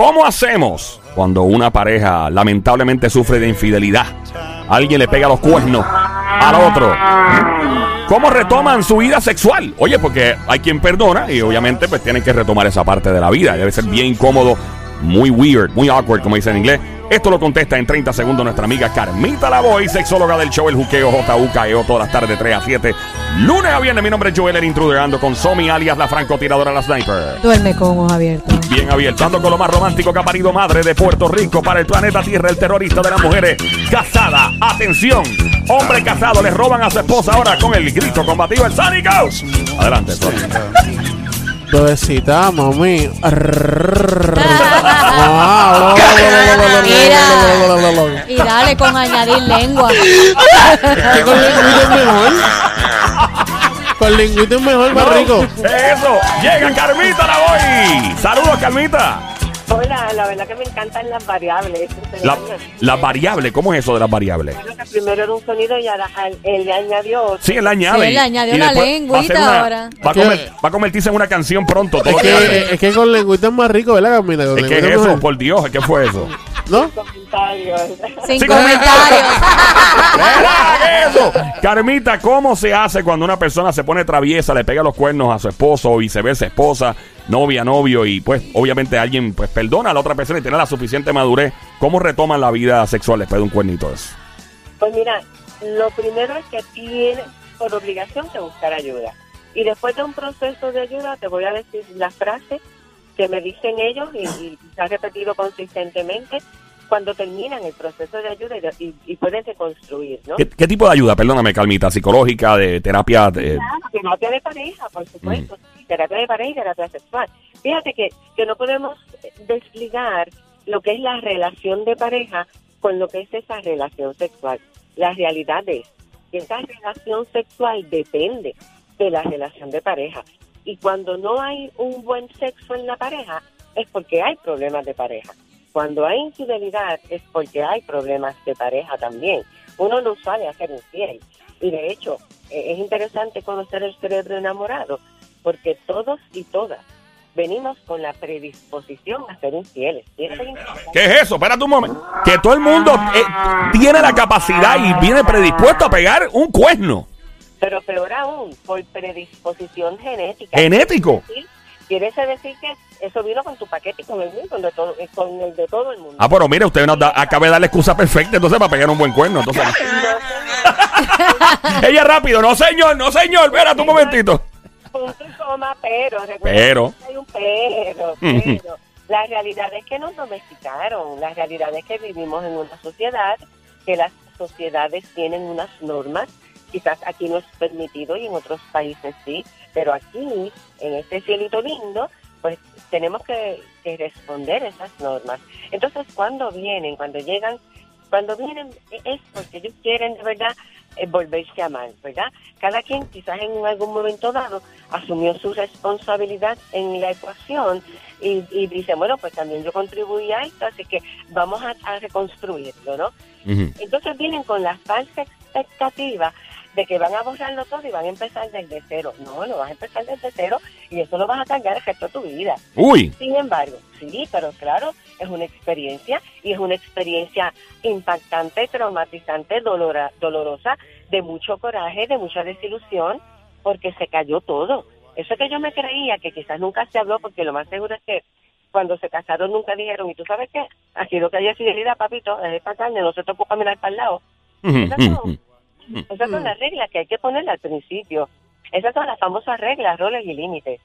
¿Cómo hacemos cuando una pareja lamentablemente sufre de infidelidad? Alguien le pega los cuernos al otro. ¿Cómo retoman su vida sexual? Oye, porque hay quien perdona y obviamente pues tienen que retomar esa parte de la vida. Debe ser bien incómodo, muy weird, muy awkward, como dicen en inglés. Esto lo contesta en 30 segundos nuestra amiga Carmita Lavoy, sexóloga del show El Juqueo JUKEO, todas las tardes de 3 a 7. Lunes a viernes, mi nombre es Joel, el intruder, ando con Somi, alias la francotiradora, la sniper. Duerme con ojos abiertos. Bien abierto, ando con lo más romántico que ha parido madre de Puerto Rico para el planeta Tierra, el terrorista de las mujeres. Casada, atención, hombre casado, le roban a su esposa ahora con el grito combativo, el Sánico. Adelante, Somi. Bebecita, mami. Mira. Y dale con añadir lengua. ¿Qué con lengüita es mejor? Con lengüita es mejor, más rico. Eso, llega Carmita Lavoy. Saludos, Carmita. Hola, la verdad que me encantan las variables. La, las variables, ¿cómo es eso de las variables? Que primero era un sonido y ahora al- él le añadió otro. Sí, él le añade. Sí, él le añadió la después lengüita va a una- ahora. Va a, convertirse en una canción pronto. todo Es lo que hace. que, es que con lengüita es más rico, ¿verdad, Camila? Con ¿Qué es lengüita eso? mejor. Por Dios, ¿qué fue eso? ¿No? Comentarios. Sin Sí, comentarios. ¿Verdad que eso? Carmita, ¿cómo se hace cuando una persona se pone traviesa, le pega los cuernos a su esposo o viceversa, esposa, novia, novio y pues obviamente alguien pues perdona a la otra persona y tiene la suficiente madurez? ¿Cómo retoman la vida sexual después de un cuernito de eso? Pues mira, lo primero es que tienes por obligación que buscar ayuda. Y después de un proceso de ayuda te voy a decir la frase que me dicen ellos y, y se ha repetido consistentemente cuando terminan el proceso de ayuda y, y- y pueden reconstruir, ¿no? ¿Qué, qué tipo de ayuda? Perdóname, Calmita, psicológica, de terapia. de- Claro, terapia de pareja, por supuesto. Terapia de pareja y terapia sexual. Fíjate que, que no podemos desligar lo que es la relación de pareja con lo que es esa relación sexual. La realidad es que esa relación sexual depende de la relación de pareja. Y cuando no hay un buen sexo en la pareja, es porque hay problemas de pareja. Cuando hay infidelidad, es porque hay problemas de pareja también. Uno no sale a ser infiel. Y de hecho, eh, es interesante conocer el cerebro enamorado, porque todos y todas venimos con la predisposición a ser infieles. Es. ¿Qué es eso? Espérate un momento. Que todo el mundo eh, tiene la capacidad y viene predispuesto a pegar un cuerno. Pero peor aún, por predisposición genética. ¿Genético? Sí, Quiere decir que eso vino con tu paquete y con el mío, con, de todo, eh, con el de todo el mundo. Ah, pero mire, usted nos da, acaba de dar la excusa perfecta entonces para pegar un buen cuerno. Entonces, ella rápido, no señor, no señor, espérate un momentito. punto y coma, pero, Pero. hay un pero, pero. La realidad es que nos domesticaron, la realidad es que vivimos en una sociedad, que las sociedades tienen unas normas, quizás aquí no es permitido y en otros países sí, pero aquí, en este cielito lindo, pues tenemos que, que responder esas normas. Entonces, cuando vienen, cuando llegan, cuando vienen es porque ellos quieren de verdad eh, volverse a amar, ¿verdad? Cada quien quizás en algún momento dado asumió su responsabilidad en la ecuación y, y dice, bueno, pues también yo contribuí a esto, así que vamos a, a reconstruirlo, ¿no? Entonces vienen con la falsa expectativa de que van a borrarlo todo y van a empezar desde cero. No, no vas a empezar desde cero y eso lo vas a cargar el resto de tu vida. Uy, Sin embargo, sí, pero claro, es una experiencia y es una experiencia impactante, traumatizante, dolora- dolorosa, de mucho coraje, de mucha desilusión, porque se cayó todo. Eso que yo me creía que quizás nunca se habló, porque lo más seguro es que cuando se casaron nunca dijeron, y tú sabes qué, aquí lo que hay es fidelidad, papito, es esta carne, no se te ocupa mirar para el lado. Esas son, las reglas que hay que ponerle al principio. Esas son las famosas reglas, roles y límites.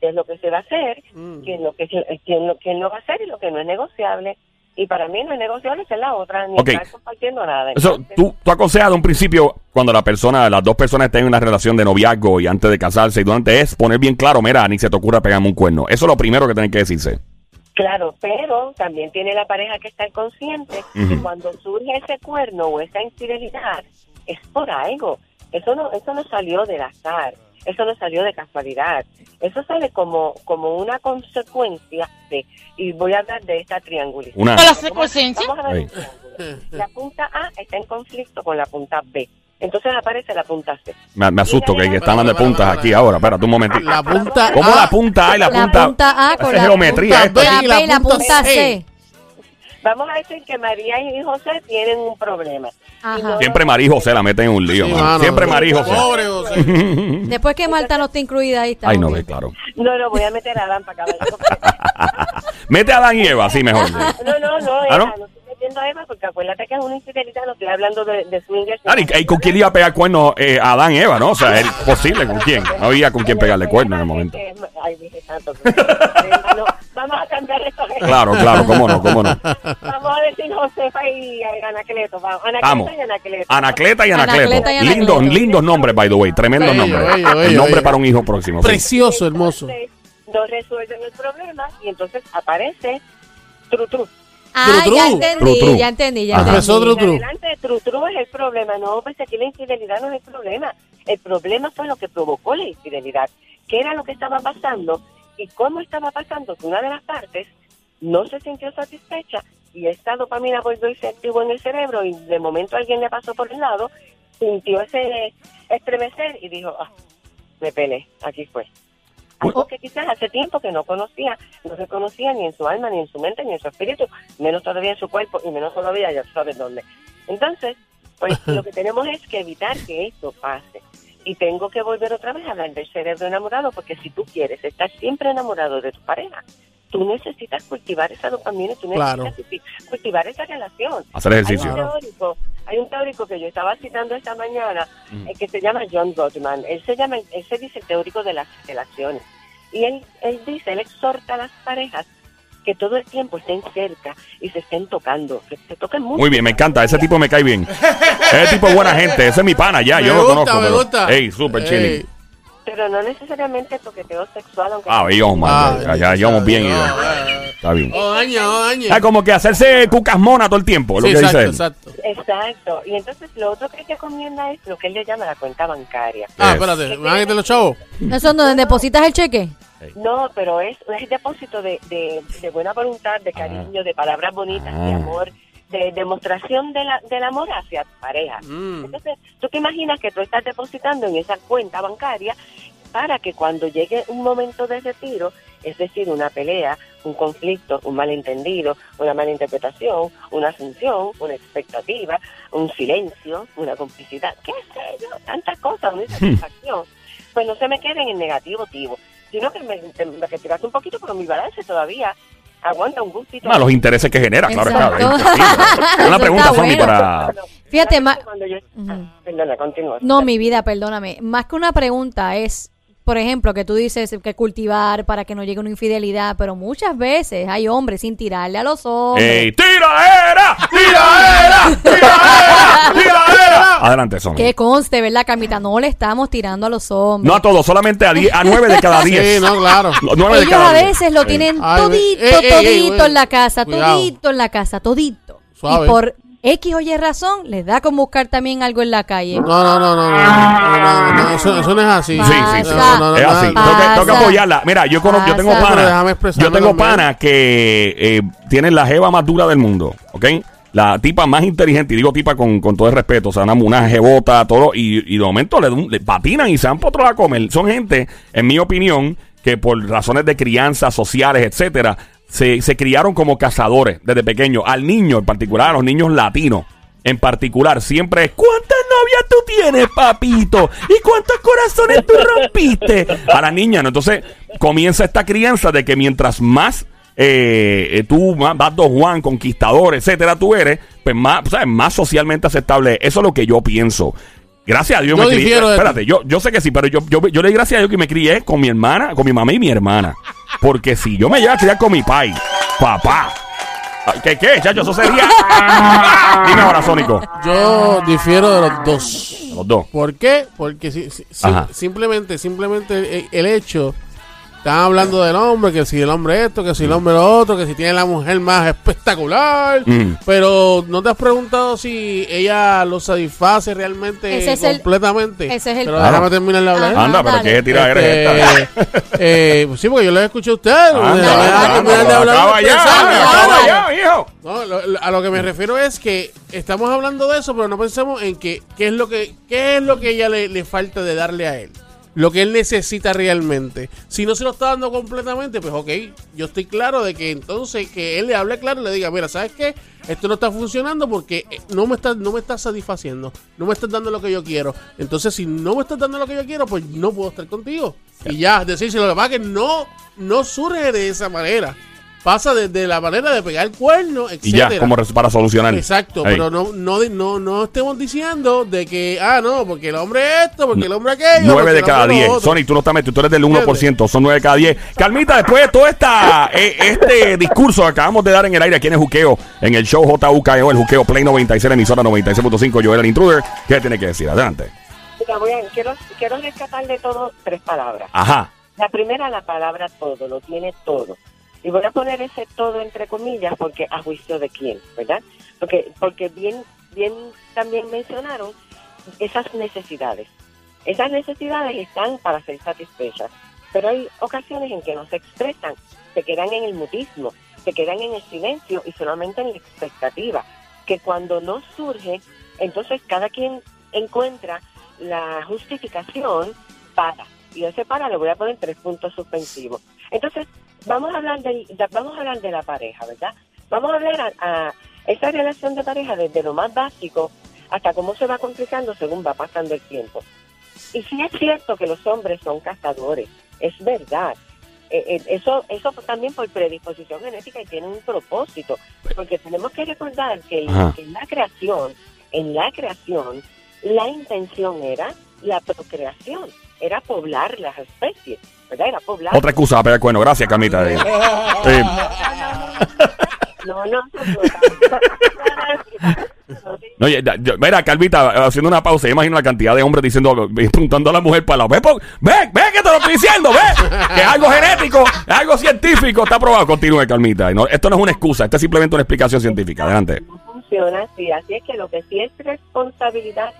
¿Qué es lo que se va a hacer? Mm. quién lo que quién lo, quién lo va a hacer y lo que no es negociable y para mí no es negociable es la otra ni Ok. estar compartiendo nada Eso, tú, tú aconsejas de un principio, cuando la persona, las dos personas estén en una relación de noviazgo y antes de casarse y durante es poner bien claro, mira, ni se te ocurra pegarme un cuerno. Eso es lo primero que tienen que decirse. claro pero también tiene la pareja que estar consciente que cuando surge ese cuerno o esa infidelidad es por algo eso no eso no salió del azar eso no salió de casualidad eso sale como como una consecuencia de y voy a hablar de esta triangulación Una. ¿La secuencia? Vamos a ver un. La punta A está en conflicto con la punta B. Entonces aparece la punta C. Me, me asusto que, que están dando de puntas aquí ahora. Espérate un momentito. La punta ¿Cómo A. la punta A y la La punta punta A con es la geometría punta. B. La y B y la punta C. Vamos a decir que María y José tienen un problema. Ajá. Siempre María y José la meten en un lío, Sí, mano. mano. Siempre María y José. Pobre José. Después que Marta no está incluida ahí está. Ay, no ve, claro. No, no, voy a meter a Adán para acá. Mete a Adán y Eva, sí, mejor. No, no, no, ¿Ah, no? no? estoy metiendo a Eva porque acuérdate que es una infidelidad, no estoy hablando de, de swingers. Claro, ¿y, y con quién le iba a pegar cuernos eh, a Adán y Eva, no? O sea, es posible, ¿con quién? No había con quién pegarle cuernos en el momento. Ay, dije santo. No, vamos a cambiar esto. Claro, claro, cómo no, cómo no. Vamos a decir Josefa y Anacleto. Vamos, Anacleto Vamos. y Anacleto. Anacleta y Anacleto. Anacleta y Anacleto. Lindos, lindos nombres, by the way. Tremendos Bello, nombres. bello, El nombre para un hijo próximo. Precioso, hermoso. Entonces, no resuelven el problema y entonces aparece Tru Tru. Ah, Tru, tru. ya entendí, Tru, tru. ya entendí, ya Ajá. entendí. Empezó Tru, tru. Adelante, Tru Tru es el problema. No, pues aquí la infidelidad no es el problema. El problema fue lo que provocó la infidelidad. ¿Qué era lo que estaba pasando? Y cómo estaba pasando que una de las partes no se sintió satisfecha y esta dopamina volvió y se activó en el cerebro y de momento alguien le pasó por el lado, sintió ese estremecer y dijo, ah, me pelé, aquí fue. Algo que quizás hace tiempo que no conocía, no se conocía ni en su alma, ni en su mente, ni en su espíritu, menos todavía en su cuerpo y menos todavía ya sabes dónde. Entonces, pues lo que tenemos es que evitar que esto pase. Y tengo que volver otra vez a hablar del cerebro enamorado, porque si tú quieres estar siempre enamorado de tu pareja, tú necesitas cultivar esa dopamina, tú Claro. necesitas cultivar esa relación. Hacer ejercicio. Hay un teórico, hay un teórico que yo estaba citando esta mañana Mm. eh, que se llama John Gottman. Él se llama, él se dice el teórico de las relaciones. Y él, él dice, él exhorta a las parejas que todo el tiempo estén cerca y se estén tocando, que se toquen mucho. Muy bien, me encanta. Ese tipo me cae bien. Ese tipo es buena gente. Ese es mi pana ya. Me Yo lo conozco. me pero- gusta. Ey, super chilling. Pero no necesariamente toqueteo sexual, aunque Ah, yo, man. Ya, ya llevamos bien. No, Está bien. No daña, no daña. Ah, como que hacerse cucas mona todo el tiempo. Es Sí, lo que exacto, dice él. exacto. Exacto. Y entonces lo otro que recomienda es lo que él le llama la cuenta bancaria. Ah, Yes. espérate, ¿me van a los chavos? ¿Eso es donde depositas el cheque? No, pero es, es depósito de, de, de buena voluntad, de cariño, de palabras bonitas, de Ah. amor, de demostración de la, del amor hacia tu pareja. Mm. Entonces, tú te imaginas que tú estás depositando en esa cuenta bancaria para que cuando llegue un momento de retiro, es decir, una pelea, un conflicto, un malentendido, una mala interpretación, una asunción, una expectativa, un silencio, una complicidad, qué sé yo, tantas cosas, una insatisfacción, pues no se me queden en negativo, tivo, sino que me, te- me retiraste un poquito, pero mi balance todavía aguanta un gustito. Ah, los intereses que genera, claro. Exacto. Sí. Una Eso pregunta, Somi, bueno. para... Fíjate, ma- Cuando yo- Ujú. ah, perdona, continúa. No, mi vida, perdóname. Más que una pregunta es, por ejemplo, que tú dices que cultivar para que no llegue una infidelidad, pero muchas veces hay hombres sin tirarle a los hombres. ¡Ey, tiraera! ¡Tiraera! ¡Tiraera! ¡Tiraera! Adelante, Somi. Que conste, ¿verdad, Camita? No le estamos tirando a los hombres. No a todos, solamente a, die- a nueve de cada diez. Sí, no, claro. De Ellos cada a diez. veces lo tienen Ay, todito, ey, ey, ey, todito en la casa, Cuidado. todito en la casa, todito. Suave. Y por X o Y razón, les da con buscar también algo en la calle. No, no, no, no, eso, eso no es así. Sí, sí, sí. Pasa. No, no, no, es así. no, Tengo que, tengo que Pasa. apoyarla. Mira, yo, conozco, yo tengo pana. Yo tengo pana que eh, tienen la jeva más dura del mundo. ¿Ok? La tipa más inteligente, y digo tipa con, con todo el respeto, o sea, una, una jebota, todo, y, y de momento le, le patinan y se van por otro lado a comer. Son gente, en mi opinión, que por razones de crianza, sociales, etcétera, se, se criaron como cazadores desde pequeños. Al niño, en particular, a los niños latinos, en particular, siempre es ¿cuántas novias tú tienes, papito? ¿Y cuántos corazones tú rompiste? A la niña, ¿no? Entonces comienza esta crianza de que mientras más eh, tú más, Don Juan, conquistador, etcétera, tú eres, pues más, ¿sabes? más socialmente aceptable. Eso es lo que yo pienso. Gracias a Dios me crié. Espérate, yo, yo sé que sí, pero yo, yo, yo le di gracias a Dios que me crié con mi hermana, con mi mamá y mi hermana. Porque si yo me llevo a criar con mi pai, papá. ¿Qué, qué, chacho? Eso sería. Dime ahora, Sónico. Yo difiero de los dos. Los dos. ¿Por qué? Porque si- si- si- Ajá. simplemente, simplemente el, el hecho Están hablando del hombre, que si el hombre esto, que si el hombre lo otro, que si tiene la mujer más espectacular. Mm. Pero no te has preguntado si ella lo satisface realmente Ese es el- completamente. ese es el- Pero déjame terminar de hablar. Anda, pero qué tira eres esta. Este, eh, pues sí, porque yo lo escuché a usted. Anda, Déjame anda, terminar de anda, hablar acaba de ya, pensar, acaba claro. ya, hijo. No, lo- lo- a lo que me refiero es que estamos hablando de eso, pero no pensamos en que qué es lo que qué es lo que ella le, le falta de darle a él. Lo que él necesita realmente. Si no se lo está dando completamente, pues ok, yo estoy claro de que entonces que él le hable claro y le diga, mira, ¿sabes qué? Esto no está funcionando porque eh, no me está, no me está satisfaciendo, no me estás dando lo que yo quiero. Entonces, si no me estás dando lo que yo quiero, pues no puedo estar contigo. Y ya, decirse lo que pasa es que no, no surge de esa manera. Pasa desde la manera de pegar cuerno, Y ya, etcétera. como para solucionar. Exacto, pero no, no, no, no estemos diciendo de que, ah, no, porque el hombre esto, porque el hombre aquello. 9 porque de el cada hombre lo 10. otro. Sony, tú no estás metido, tú eres del 1%, son 9 de cada 10. Calmita, después de todo esta, eh, este discurso que acabamos de dar en el aire aquí en el Juqueo, en el show JUKEO, el Juqueo Play 96, la emisora 96.5, Joel el Intruder, ¿qué tiene que decir? Adelante. Mira, voy a- quiero, quiero rescatar de todo tres palabras. Ajá. La primera, la palabra todo, lo tiene todo. Y voy a poner ese todo entre comillas porque a juicio de quién, ¿verdad? Porque, porque bien, bien también mencionaron esas necesidades. Esas necesidades están para ser satisfechas, pero hay ocasiones en que no se expresan, se quedan en el mutismo, se quedan en el silencio y solamente en la expectativa, que cuando no surge, entonces cada quien encuentra la justificación para. Y ese para le voy a poner tres puntos suspensivos. Entonces, vamos a hablar de, vamos a hablar de la pareja, ¿verdad? Vamos a hablar a, a esa relación de pareja desde lo más básico hasta cómo se va complicando según va pasando el tiempo. Y sí es cierto que los hombres son cazadores, es verdad. Eh, eh, eso, eso también por predisposición genética y tiene un propósito, porque tenemos que recordar que, que en la creación, en la creación, la intención era la procreación, era poblar las especies. Era. Otra excusa para pegar cuerno. Gracias, Calmita. Eh, eh, No, no, no. no, mira, Calvita, haciendo una pausa, yo imagino la cantidad de hombres diciendo, preguntando a la mujer para la ve, ve, ve que te lo estoy diciendo, ve, que es algo genético, es algo científico, está probado. Continúe, Calmita. No, esto no es una excusa, esto es simplemente una explicación científica. Adelante. No funciona así. Así es que lo que sí es responsabilidad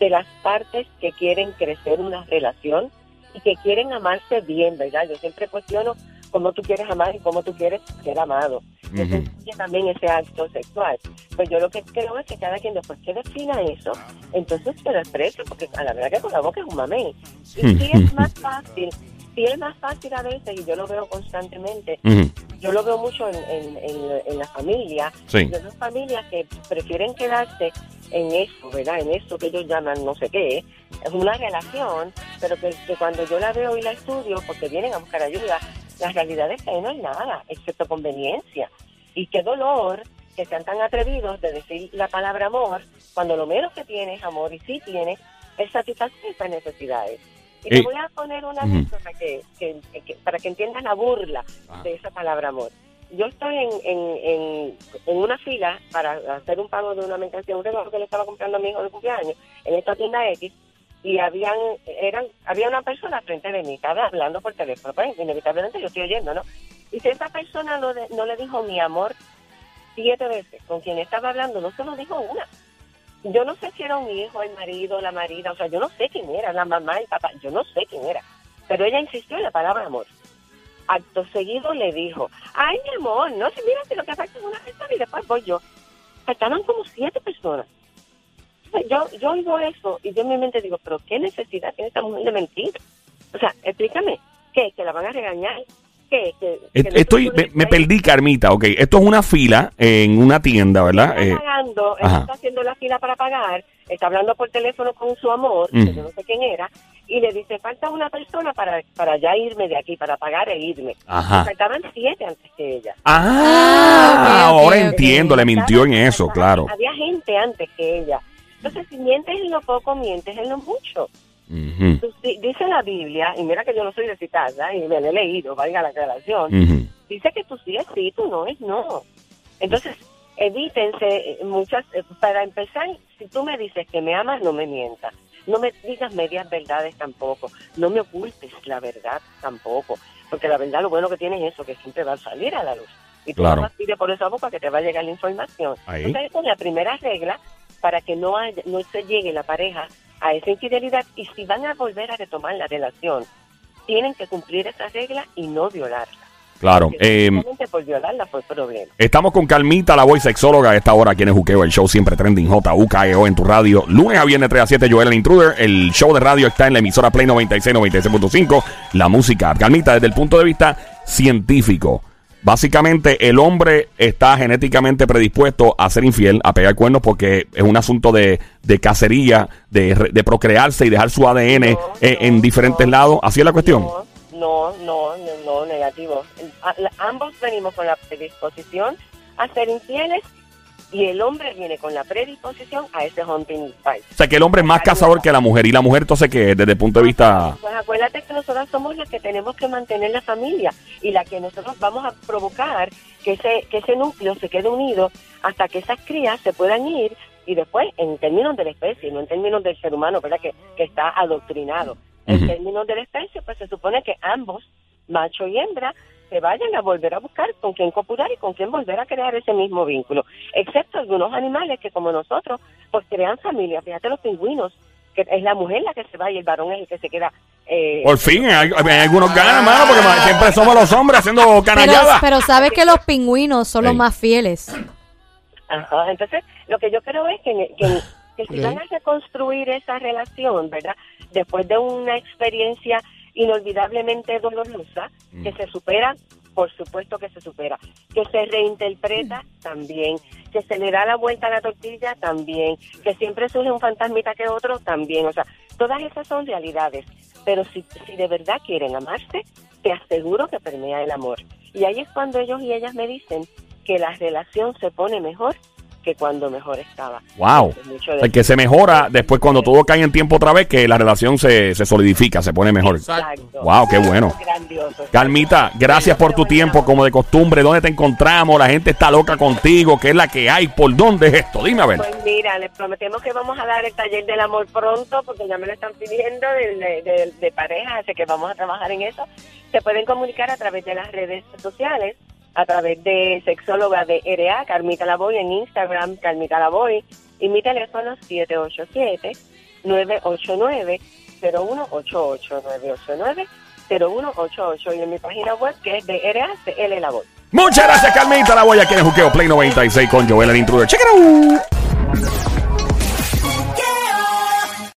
de las partes que quieren crecer una relación y que quieren amarse bien, ¿verdad? Yo siempre cuestiono cómo tú quieres amar y cómo tú quieres ser amado. Eso Ujú. incluye también ese acto sexual. Pues yo lo que creo es que cada quien después que defina eso, entonces se lo expresa, porque a la verdad que con la boca es un mamey. Y sí es más fácil, sí es más fácil a veces, y yo lo veo constantemente, yo lo veo mucho en, en, en, en la familia. Sí. Yo veo familias que prefieren quedarse en eso, ¿verdad? En eso que ellos llaman no sé qué. Es una relación, pero que, que cuando yo la veo y la estudio, porque vienen a buscar ayuda, la realidad es que ahí no hay nada, excepto conveniencia. Y qué dolor que sean tan atrevidos de decir la palabra amor, cuando lo menos que tiene es amor y sí tiene, es satisfacer esas necesidades. Y te Eh, voy a poner una anécdota que, que- que- para que entiendas la burla Ajá. de esa palabra amor. Yo estoy en, en, en, en una fila para hacer un pago de una mercancía, un regalo que le estaba comprando a mi hijo de cumpleaños en esta tienda X y habían eran había una persona frente de mí, estaba hablando por teléfono, pues inevitablemente yo estoy oyendo, ¿no? Y si esa persona no, le dijo mi amor siete veces, con quien estaba hablando, no se lo dijo una. Yo no sé si era un hijo, el marido, la marida, o sea, yo no sé quién era, la mamá, el papá, yo no sé quién era. Pero ella insistió en la palabra amor. Acto seguido le dijo, ay, mi amor, no sé, mira, si lo que falta es una persona y después voy yo. Faltaban como siete personas. Yo, yo oigo eso y yo en mi mente digo, pero ¿qué necesidad tiene esta mujer de mentir? O sea, explícame, ¿qué? ¿Que la van a regañar? ¿Qué? ¿Que, que no Eh, Estoy, me, perdí, Carmita. Ok, esto es una fila en una tienda, ¿verdad? está Eh, pagando, está haciendo la fila para pagar, está hablando por teléfono con su amor, Mm. que yo no sé quién era, y le dice, falta una persona para, para ya irme de aquí, para pagar e irme. Ajá. Faltaban siete antes que ella. Ah, Ah, ahora entiendo, le mintió en eso, claro. Había gente antes que ella. Entonces, si mientes en lo poco, mientes en lo mucho. Dice la Biblia, y mira que yo no soy de citarla, y me la he leído, valga la aclaración, dice que tú sí es sí, tú no es no. Entonces, evítense eh, muchas, eh, para empezar, si tú me dices que me amas, no me mientas. No me digas medias verdades tampoco. No me ocultes la verdad tampoco. porque la verdad lo bueno que tiene es eso, que siempre va a salir a la luz. Y tú Claro. vas a pide por esa boca que te va a llegar la información. Ahí. Entonces, esa es la primera regla para que no, haya- no se llegue la pareja a esa infidelidad. Y si van a volver a retomar la relación, tienen que cumplir esa regla y no violarla. Claro. Eh, simplemente por violarla fue problema. Estamos con Calmita, la voy sexóloga a esta hora aquí en el Juqueo, el show siempre trending JUKEO E en tu radio. Lunes a viernes 3 a 7, Joel el Intruder. El show de radio está en la emisora Play 96, 96.5. La música, Calmita, desde el punto de vista científico. Básicamente, el hombre está genéticamente predispuesto a ser infiel, a pegar cuernos, porque es un asunto de, de cacería, de, de procrearse y dejar su ADN No, en, diferentes no, lados. Así es la cuestión. No, no, no, negativo. A- la- ambos venimos con la predisposición a ser infieles y el hombre viene con la predisposición a ese hunting fight. O sea, que el hombre es más cazador que la mujer. Y la mujer, entonces, que desde el punto de vista. Pues acuérdate que nosotras somos las que tenemos que mantener la familia y la que nosotros vamos a provocar que ese, que ese núcleo se quede unido hasta que esas crías se puedan ir y después, en términos de la especie, no en términos del ser humano, ¿verdad? Que, que está adoctrinado. En Ujú. términos de la especie, pues se supone que ambos, macho y hembra, se vayan a volver a buscar con quién copular y con quién volver a crear ese mismo vínculo. Excepto algunos animales que, como nosotros, pues crean familia. Fíjate los pingüinos, que es la mujer la que se va y el varón es el que se queda. eh, Por fin, hay, hay algunos ganan, mano, porque siempre somos los hombres haciendo canalladas. pero sabes que los pingüinos son los más fieles. Ajá, entonces lo que yo creo es que, que, que si van a reconstruir esa relación, ¿verdad? Después de una experiencia inolvidablemente dolorosa, Mm. que se supera, por supuesto que se supera, que se reinterpreta también, que se le da la vuelta a la tortilla también, que siempre surge un fantasmita que otro también, o sea, todas esas son realidades, pero si, si de verdad quieren amarse, te aseguro que permea el amor. Y ahí es cuando ellos y ellas me dicen que la relación se pone mejor que cuando mejor estaba. Wow. Mucho de- sea, que se mejora después cuando todo cae en tiempo otra vez, que la relación se, se solidifica, se pone mejor. Exacto. Wow, qué bueno. Grandioso. Calmita, gracias por tu tiempo, como de costumbre. ¿Dónde te encontramos? La gente está loca contigo. ¿Qué es la que hay? ¿Por dónde es esto? Dime a ver. Pues mira, les prometemos que vamos a dar el taller del amor pronto, porque ya me lo están pidiendo de, de, de- de pareja, así que vamos a trabajar en eso. Se pueden comunicar a través de las redes sociales, a través de sexóloga de RA, Carmita Lavoy, en Instagram, Carmita Lavoy, y mi teléfono 787-989-0188, 989-0188, y en mi página web que es de RACL Lavoy. Muchas gracias, Carmita. La voy aquí en Juqueo Play 96 con Joel el Intruder. Check.